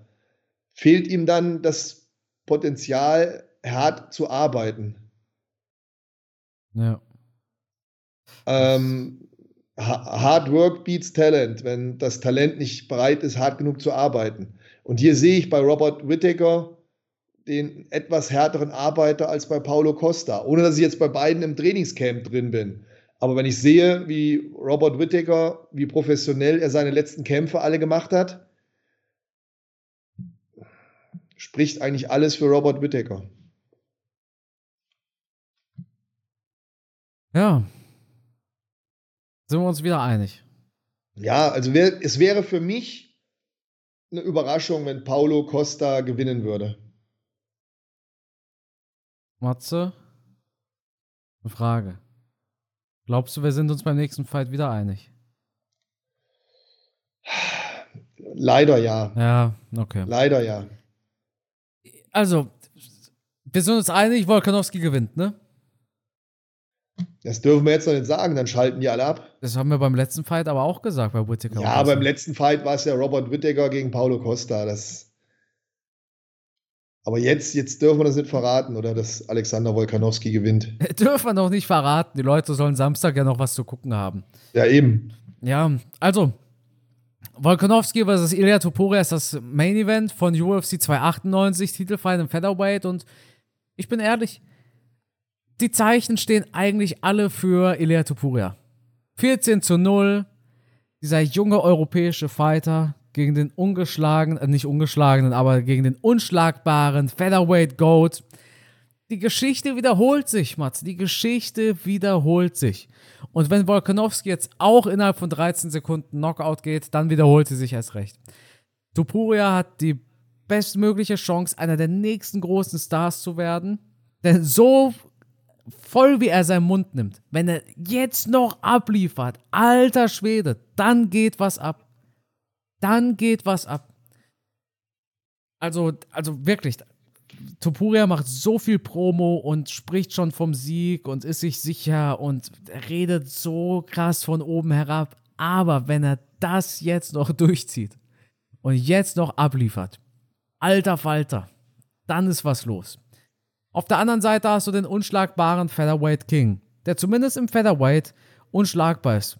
fehlt ihm dann das Potenzial, hart zu arbeiten. Ja. Ähm, Hard Work beats Talent, wenn das Talent nicht bereit ist, hart genug zu arbeiten. Und hier sehe ich bei Robert Whittaker den etwas härteren Arbeiter als bei Paulo Costa, ohne dass ich jetzt bei beiden im Trainingscamp drin bin. Aber wenn ich sehe, wie Robert Whittaker, wie professionell er seine letzten Kämpfe alle gemacht hat, spricht eigentlich alles für Robert Whittaker. Ja, sind wir uns wieder einig? Ja, also wär, es wäre für mich eine Überraschung, wenn Paulo Costa gewinnen würde. Matze, eine Frage. Glaubst du, wir sind uns beim nächsten Fight wieder einig? Leider ja. Ja, okay. Leider ja. Also, wir sind uns einig, Volkanowski gewinnt, ne? Das dürfen wir jetzt noch nicht sagen, dann schalten die alle ab. Das haben wir beim letzten Fight aber auch gesagt, bei Whittaker. Ja, beim letzten Fight war es ja Robert Whittaker gegen Paulo Costa. Das aber jetzt, jetzt dürfen wir das nicht verraten, oder dass Alexander Wolkanowski gewinnt. dürfen wir noch nicht verraten. Die Leute sollen Samstag ja noch was zu gucken haben. Ja, eben. Ja, also, Volkanowski vs. Ilya Topuria ist das Main Event von UFC 298, Titelfight im Featherweight und ich bin ehrlich, die Zeichen stehen eigentlich alle für Ilya Tupuria. 14 zu 0. Dieser junge europäische Fighter gegen den ungeschlagenen, äh, nicht ungeschlagenen, aber gegen den unschlagbaren Featherweight Goat. die Geschichte wiederholt sich, Mats. Die Geschichte wiederholt sich. Und wenn Volkanovski jetzt auch innerhalb von 13 Sekunden Knockout geht, dann wiederholt sie sich erst recht. Tupuria hat die bestmögliche Chance, einer der nächsten großen Stars zu werden. Denn so voll wie er seinen Mund nimmt, wenn er jetzt noch abliefert, alter Schwede, dann geht was ab. Dann geht was ab. Also, also wirklich, Topuria macht so viel Promo und spricht schon vom Sieg und ist sich sicher und redet so krass von oben herab. Aber wenn er das jetzt noch durchzieht und jetzt noch abliefert, alter Falter, dann ist was los. Auf der anderen Seite hast du den unschlagbaren Featherweight King, der zumindest im Featherweight unschlagbar ist.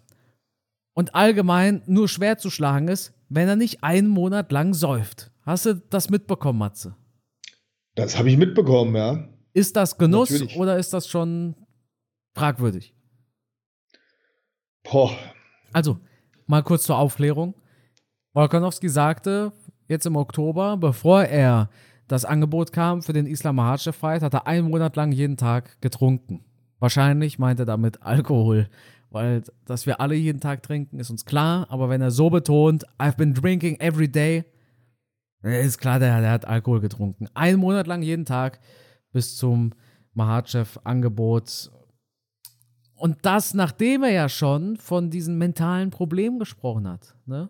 Und allgemein nur schwer zu schlagen ist, wenn er nicht einen Monat lang säuft. Hast du das mitbekommen, Matze? Das habe ich mitbekommen, ja. Ist das Genuss Natürlich. oder ist das schon fragwürdig? Boah. Also, mal kurz zur Aufklärung. Volkanowski sagte jetzt im Oktober, bevor er das Angebot kam für den Islam Mahachev Fight, hat er einen Monat lang jeden Tag getrunken. Wahrscheinlich meint er damit Alkohol, weil dass wir alle jeden Tag trinken, ist uns klar. Aber wenn er so betont, I've been drinking every day, ist klar, der, der hat Alkohol getrunken. Einen Monat lang jeden Tag bis zum Mahachev-Angebot. Und das, nachdem er ja schon von diesen mentalen Problemen gesprochen hat. Ne?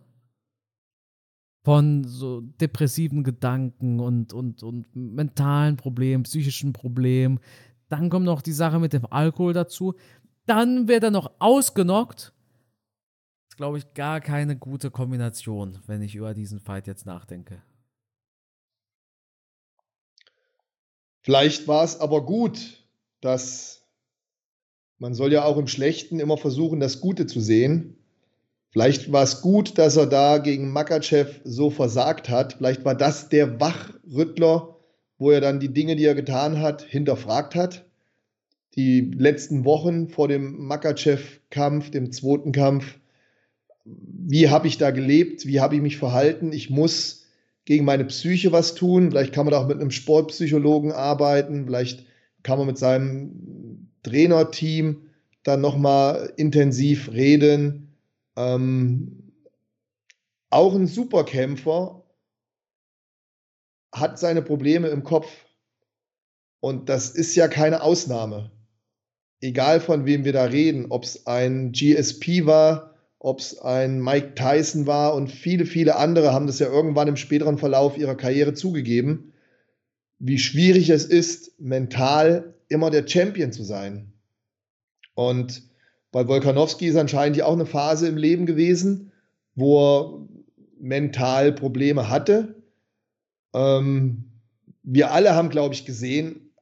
Von so depressiven Gedanken und, und, und mentalen Problemen, psychischen Problemen. Dann kommt noch die Sache mit dem Alkohol dazu. Dann wird er noch ausgenockt. Das ist, glaube ich, gar keine gute Kombination, wenn ich über diesen Fight jetzt nachdenke. Vielleicht war es aber gut, dass man soll ja auch im Schlechten immer versuchen, das Gute zu sehen. Vielleicht war es gut, dass er da gegen Makachev so versagt hat. Vielleicht war das der Wachrüttler, wo er dann die Dinge, die er getan hat, hinterfragt hat. Die letzten Wochen vor dem Makachev-Kampf, dem zweiten Kampf, wie habe ich da gelebt? Wie habe ich mich verhalten? Ich muss gegen meine Psyche was tun. Vielleicht kann man da auch mit einem Sportpsychologen arbeiten. Vielleicht kann man mit seinem Trainerteam dann nochmal intensiv reden. Ähm, auch ein Superkämpfer hat seine Probleme im Kopf. Und das ist ja keine Ausnahme. Egal von wem wir da reden, ob es ein GSP war, ob es ein Mike Tyson war und viele, viele andere haben das ja irgendwann im späteren Verlauf ihrer Karriere zugegeben, wie schwierig es ist, mental immer der Champion zu sein. Und bei Wolkanowski ist anscheinend ja auch eine Phase im Leben gewesen, wo er mental Probleme hatte. Ähm, wir alle haben, glaube ich, gesehen,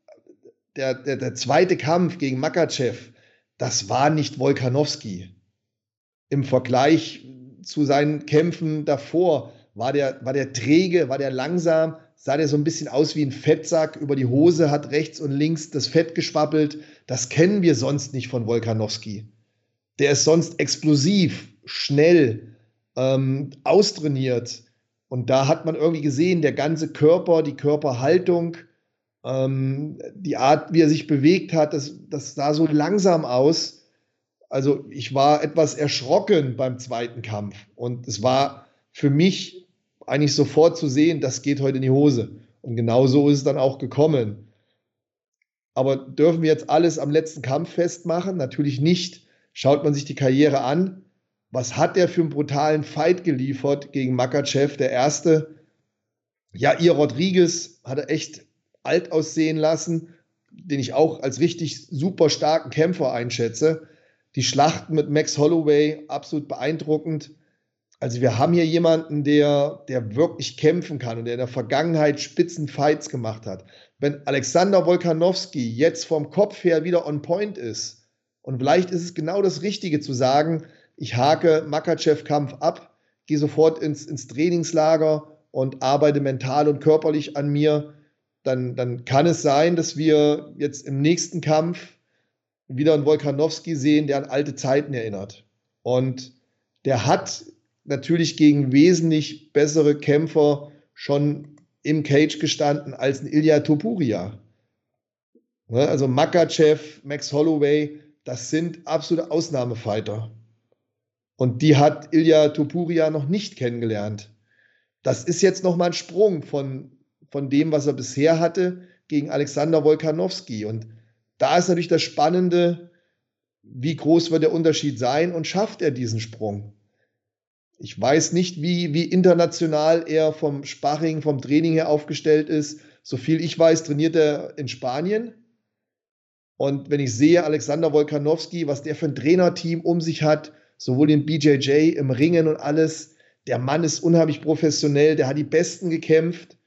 der, der, der zweite Kampf gegen Makachev, das war nicht Wolkanowski im Vergleich zu seinen Kämpfen davor war der, war der träge, war der langsam, sah der so ein bisschen aus wie ein Fettsack über die Hose, hat rechts und links das Fett geschwappelt. Das kennen wir sonst nicht von Wolkanowski. Der ist sonst explosiv, schnell, ähm, austrainiert. Und da hat man irgendwie gesehen, der ganze Körper, die Körperhaltung, ähm, die Art, wie er sich bewegt hat, das, das sah so langsam aus also ich war etwas erschrocken beim zweiten Kampf und es war für mich eigentlich sofort zu sehen, das geht heute in die Hose. Und genau so ist es dann auch gekommen. Aber dürfen wir jetzt alles am letzten Kampf festmachen? Natürlich nicht. Schaut man sich die Karriere an, was hat er für einen brutalen Fight geliefert gegen Makachev, der erste? Ja, ihr Rodriguez hat er echt alt aussehen lassen, den ich auch als richtig super starken Kämpfer einschätze. Die Schlachten mit Max Holloway, absolut beeindruckend. Also wir haben hier jemanden, der, der wirklich kämpfen kann und der in der Vergangenheit Spitzenfights gemacht hat. Wenn Alexander Wolkanowski jetzt vom Kopf her wieder on point ist, und vielleicht ist es genau das Richtige zu sagen, ich hake Makachev-Kampf ab, gehe sofort ins, ins Trainingslager und arbeite mental und körperlich an mir, dann, dann kann es sein, dass wir jetzt im nächsten Kampf wieder einen Wolkanowski sehen, der an alte Zeiten erinnert. Und der hat natürlich gegen wesentlich bessere Kämpfer schon im Cage gestanden als ein Ilya Topuria. Ne, also Makachev, Max Holloway, das sind absolute Ausnahmefighter. Und die hat Ilya Topuria noch nicht kennengelernt. Das ist jetzt nochmal ein Sprung von, von dem, was er bisher hatte, gegen Alexander Wolkanowski. Und da ist natürlich das Spannende, wie groß wird der Unterschied sein und schafft er diesen Sprung? Ich weiß nicht, wie, wie international er vom Sparring, vom Training her aufgestellt ist. So viel ich weiß, trainiert er in Spanien. Und wenn ich sehe, Alexander Wolkanowski, was der für ein Trainerteam um sich hat, sowohl den BJJ im Ringen und alles, der Mann ist unheimlich professionell, der hat die Besten gekämpft.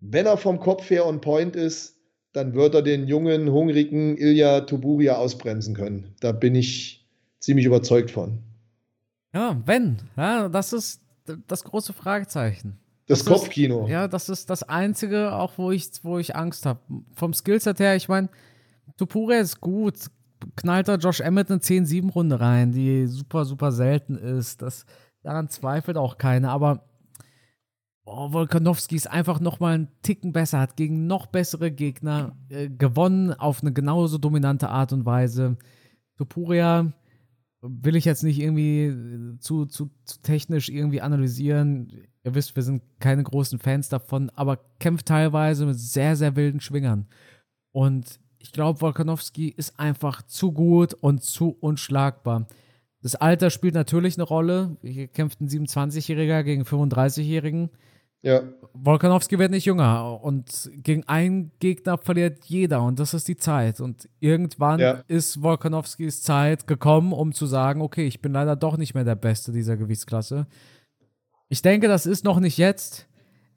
Wenn er vom Kopf her on point ist, dann wird er den jungen, hungrigen Ilya Toburia ausbremsen können. Da bin ich ziemlich überzeugt von. Ja, wenn. Ja, das ist das große Fragezeichen. Das, das Kopfkino. Ist, ja, das ist das Einzige, auch wo ich, wo ich Angst habe. Vom Skillset her, ich meine, Tupure ist gut. Knallt da Josh Emmett eine 10-7-Runde rein, die super, super selten ist. Das, daran zweifelt auch keiner. Aber oh, Volkanowski ist einfach noch mal einen Ticken besser, hat gegen noch bessere Gegner äh, gewonnen auf eine genauso dominante Art und Weise. Tupuria will ich jetzt nicht irgendwie äh, zu, zu, zu, technisch irgendwie analysieren. Ihr wisst, wir sind keine großen Fans davon, aber kämpft teilweise mit sehr, sehr wilden Schwingern. Und ich glaube, Volkanowski ist einfach zu gut und zu unschlagbar. Das Alter spielt natürlich eine Rolle. Hier kämpft ein 27-Jähriger gegen 35-Jährigen. Ja. Volkanowski wird nicht jünger und gegen einen Gegner verliert jeder und das ist die Zeit. Und irgendwann ja. ist Volkanowskis Zeit gekommen, um zu sagen, okay, ich bin leider doch nicht mehr der Beste dieser Gewichtsklasse. Ich denke, das ist noch nicht jetzt.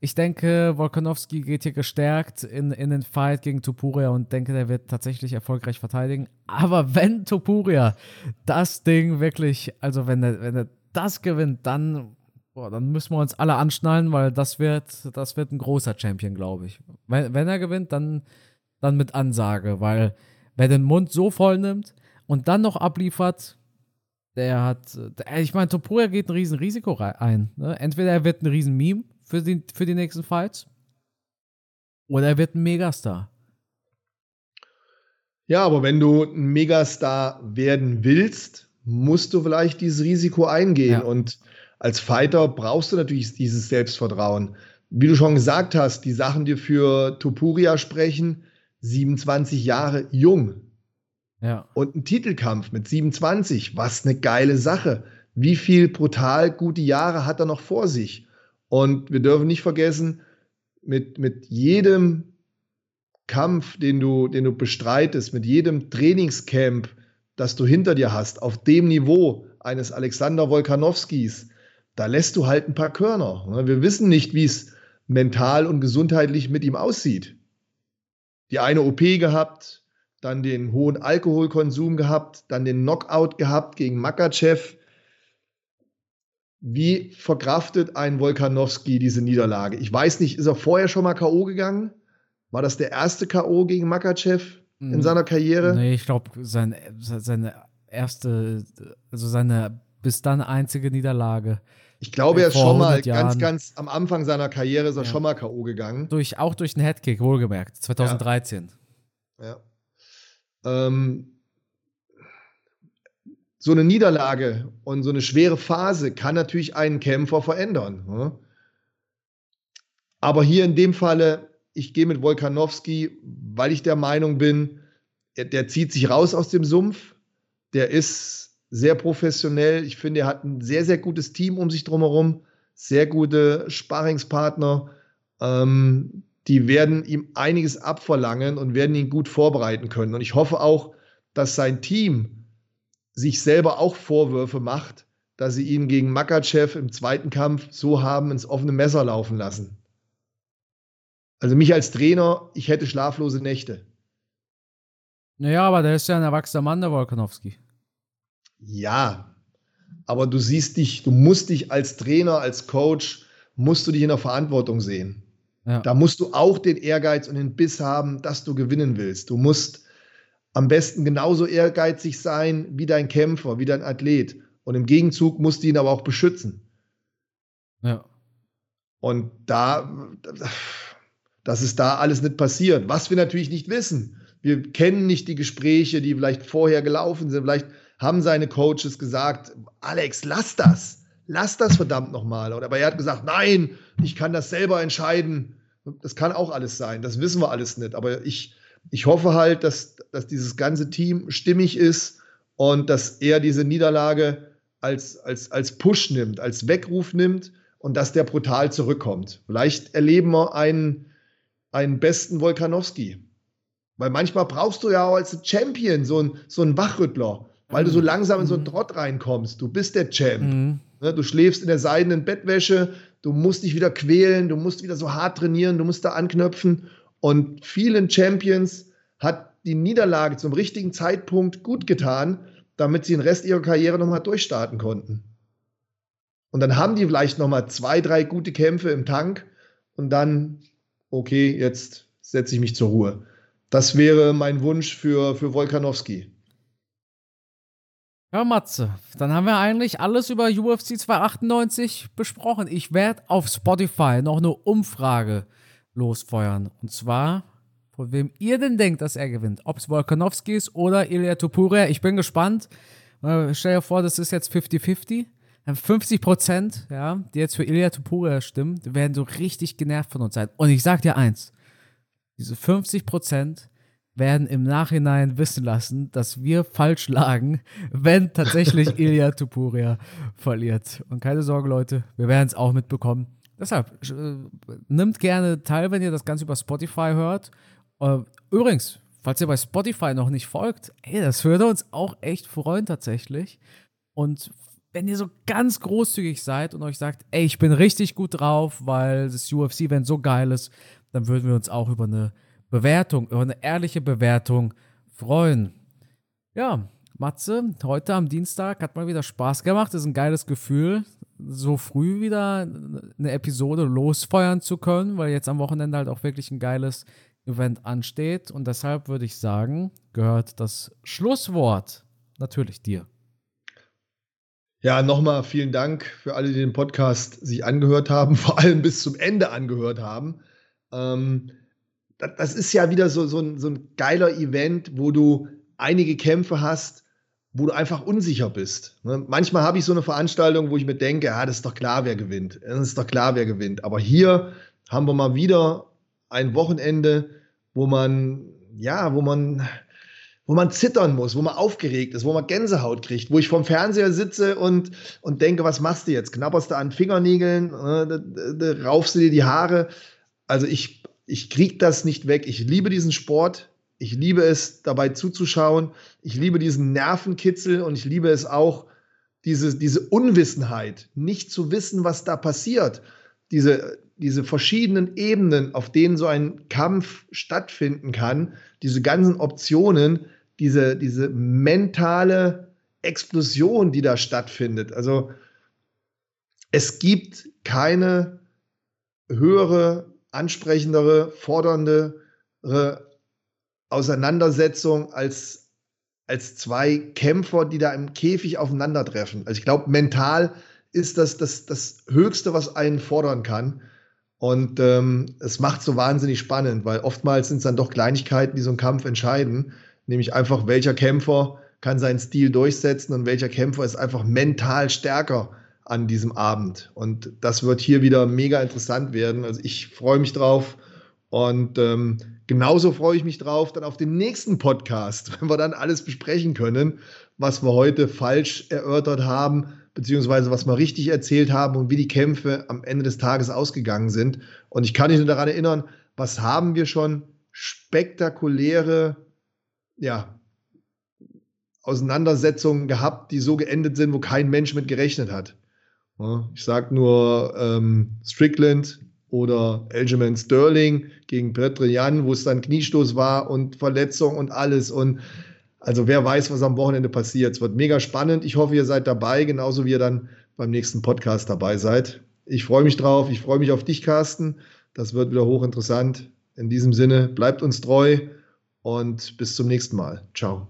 Ich denke, Volkanovski geht hier gestärkt in, in den Fight gegen Tupuria und denke, der wird tatsächlich erfolgreich verteidigen. Aber wenn Tupuria das Ding wirklich, also wenn er, wenn das gewinnt, dann, boah, dann müssen wir uns alle anschnallen, weil das wird, das wird ein großer Champion, glaube ich. Wenn, wenn er gewinnt, dann, dann mit Ansage, weil wer den Mund so voll nimmt und dann noch abliefert, der hat, ich meine, Topuria geht ein riesen Risiko ein. Ne? Entweder er wird ein riesen Meme für die, für die nächsten Fights. Oder er wird ein Megastar. Ja, aber wenn du ein Megastar werden willst, musst du vielleicht dieses Risiko eingehen. Ja. Und als Fighter brauchst du natürlich dieses Selbstvertrauen. Wie du schon gesagt hast, die Sachen, die für Topuria sprechen, 27 Jahre jung. Ja. Und ein Titelkampf mit 27, was eine geile Sache. Wie viel brutal gute Jahre hat er noch vor sich? Und wir dürfen nicht vergessen, mit, mit jedem Kampf, den du, den du bestreitest, mit jedem Trainingscamp, das du hinter dir hast, auf dem Niveau eines Alexander Wolkanowskis, da lässt du halt ein paar Körner. Ne? Wir wissen nicht, wie es mental und gesundheitlich mit ihm aussieht. Die eine OP gehabt, dann den hohen Alkoholkonsum gehabt, dann den Knockout gehabt gegen Makachev. Wie verkraftet ein Volkanowski diese Niederlage? Ich weiß nicht, ist er vorher schon mal K.O. gegangen? War das der erste K.O. gegen Makachev in hm. seiner Karriere? Nee, ich glaube, sein, seine erste, also seine bis dann einzige Niederlage. Ich glaube, er ist schon mal ganz, ganz am Anfang seiner Karriere ist er ja. schon mal K.O. gegangen. Durch, auch durch einen Headkick, wohlgemerkt, 2013. Ja. ja. Ähm, so eine Niederlage und so eine schwere Phase kann natürlich einen Kämpfer verändern. Ne? Aber hier in dem Falle, ich gehe mit Wolkanowski, weil ich der Meinung bin, der, der zieht sich raus aus dem Sumpf. Der ist sehr professionell. Ich finde, er hat ein sehr, sehr gutes Team um sich drumherum, sehr gute Sparringspartner. Ähm, die werden ihm einiges abverlangen und werden ihn gut vorbereiten können. Und ich hoffe auch, dass sein Team sich selber auch Vorwürfe macht, dass sie ihn gegen Makachev im zweiten Kampf so haben ins offene Messer laufen lassen. Also mich als Trainer, ich hätte schlaflose Nächte. Naja, aber der ist ja ein erwachsener Mann, der Wolkanowski. Ja, aber du siehst dich, du musst dich als Trainer, als Coach, musst du dich in der Verantwortung sehen. Ja. Da musst du auch den Ehrgeiz und den Biss haben, dass du gewinnen willst. Du musst am besten genauso ehrgeizig sein wie dein Kämpfer, wie dein Athlet. Und im Gegenzug musst du ihn aber auch beschützen. Ja. Und da, das ist da alles nicht passiert. Was wir natürlich nicht wissen. wir kennen nicht die Gespräche, die vielleicht vorher gelaufen sind. Vielleicht haben seine Coaches gesagt, Alex, lass das. Lass das verdammt nochmal. Aber er hat gesagt, nein, ich kann das selber entscheiden. Das kann auch alles sein. Das wissen wir alles nicht. Aber ich, ich hoffe halt, dass, dass dieses ganze Team stimmig ist und dass er diese Niederlage als, als, als Push nimmt, als Weckruf nimmt und dass der brutal zurückkommt. Vielleicht erleben wir einen, einen besten Volkanowski. Weil manchmal brauchst du ja auch als Champion so einen, so einen Wachrüttler, weil du so mhm. langsam in so einen mhm. Trott reinkommst. Du bist der Champ. Mhm. Ne, du schläfst in der seidenen Bettwäsche, du musst dich wieder quälen, du musst wieder so hart trainieren, du musst da anknöpfen. Und vielen Champions hat die Niederlage zum richtigen Zeitpunkt gut getan, damit sie den Rest ihrer Karriere nochmal durchstarten konnten. Und dann haben die vielleicht nochmal zwei, drei gute Kämpfe im Tank und dann, okay, jetzt setze ich mich zur Ruhe. Das wäre mein Wunsch für, für Volkanowski. Ja, Matze, dann haben wir eigentlich alles über UFC 298 besprochen. Ich werde auf Spotify noch eine Umfrage losfeuern. Und zwar, von wem ihr denn denkt, dass er gewinnt. Ob es Volkanovski ist oder Ilya Tupuria. Ich bin gespannt. Stell dir vor, das ist jetzt 50-50. 50 Prozent, ja, die jetzt für Ilya Tupuria stimmen, werden so richtig genervt von uns sein. Und ich sag dir eins: Diese 50 Prozent werden im Nachhinein wissen lassen, dass wir falsch lagen, wenn tatsächlich Ilya Tupuria verliert. Und keine Sorge, Leute, wir werden es auch mitbekommen. Deshalb, äh, nimmt gerne teil, wenn ihr das Ganze über Spotify hört. Äh, übrigens, falls ihr bei Spotify noch nicht folgt, ey, das würde uns auch echt freuen tatsächlich. Und wenn ihr so ganz großzügig seid und euch sagt, ey, ich bin richtig gut drauf, weil das UFC-Event so geil ist, dann würden wir uns auch über eine Bewertung, über eine ehrliche Bewertung freuen. Ja, Matze, heute am Dienstag hat mal wieder Spaß gemacht. Das ist ein geiles Gefühl, so früh wieder eine Episode losfeuern zu können, weil jetzt am Wochenende halt auch wirklich ein geiles Event ansteht. Und deshalb würde ich sagen, gehört das Schlusswort natürlich dir. Ja, nochmal vielen Dank für alle, die den Podcast sich angehört haben, vor allem bis zum Ende angehört haben. Ähm, das, ist ja wieder so, so, ein, so ein geiler Event, wo du einige Kämpfe hast, wo du einfach unsicher bist. Ne? Manchmal habe ich so eine Veranstaltung, wo ich mir denke, ja, das ist doch klar, wer gewinnt. Das ist doch klar, wer gewinnt. Aber hier haben wir mal wieder ein Wochenende, wo man, ja, wo man wo man zittern muss, wo man aufgeregt ist, wo man Gänsehaut kriegt, wo ich vorm Fernseher sitze und, und denke, was machst du jetzt? Knapperst du an Fingernägeln, äh, raufst du dir die Haare? Also ich, ich krieg das nicht weg. Ich liebe diesen Sport. Ich liebe es, dabei zuzuschauen. Ich liebe diesen Nervenkitzel und ich liebe es auch, diese, diese Unwissenheit, nicht zu wissen, was da passiert. Diese, diese verschiedenen Ebenen, auf denen so ein Kampf stattfinden kann, diese ganzen Optionen, diese, diese mentale Explosion, die da stattfindet. Also es gibt keine höhere, ansprechendere, forderndere Auseinandersetzung als, als zwei Kämpfer, die da im Käfig aufeinandertreffen. Also ich glaube, mental ist das, das das Höchste, was einen fordern kann. Und ähm, es macht so wahnsinnig spannend, weil oftmals sind es dann doch Kleinigkeiten, die so einen Kampf entscheiden nämlich einfach, welcher Kämpfer kann seinen Stil durchsetzen und welcher Kämpfer ist einfach mental stärker an diesem Abend. Und das wird hier wieder mega interessant werden. Also ich freue mich drauf und ähm, genauso freue ich mich drauf dann auf den nächsten Podcast, wenn wir dann alles besprechen können, was wir heute falsch erörtert haben, beziehungsweise was wir richtig erzählt haben und wie die Kämpfe am Ende des Tages ausgegangen sind. Und ich kann mich nur daran erinnern, was haben wir schon spektakuläre ja, Auseinandersetzungen gehabt, die so geendet sind, wo kein Mensch mit gerechnet hat. Ich sage nur ähm, Strickland oder Elgin Sterling gegen Petrian, wo es dann Kniestoß war und Verletzung und alles. Und also wer weiß, was am Wochenende passiert. Es wird mega spannend. Ich hoffe, ihr seid dabei, genauso wie ihr dann beim nächsten Podcast dabei seid. Ich freue mich drauf. Ich freue mich auf dich, Carsten. Das wird wieder hochinteressant. In diesem Sinne, bleibt uns treu und bis zum nächsten Mal. Ciao.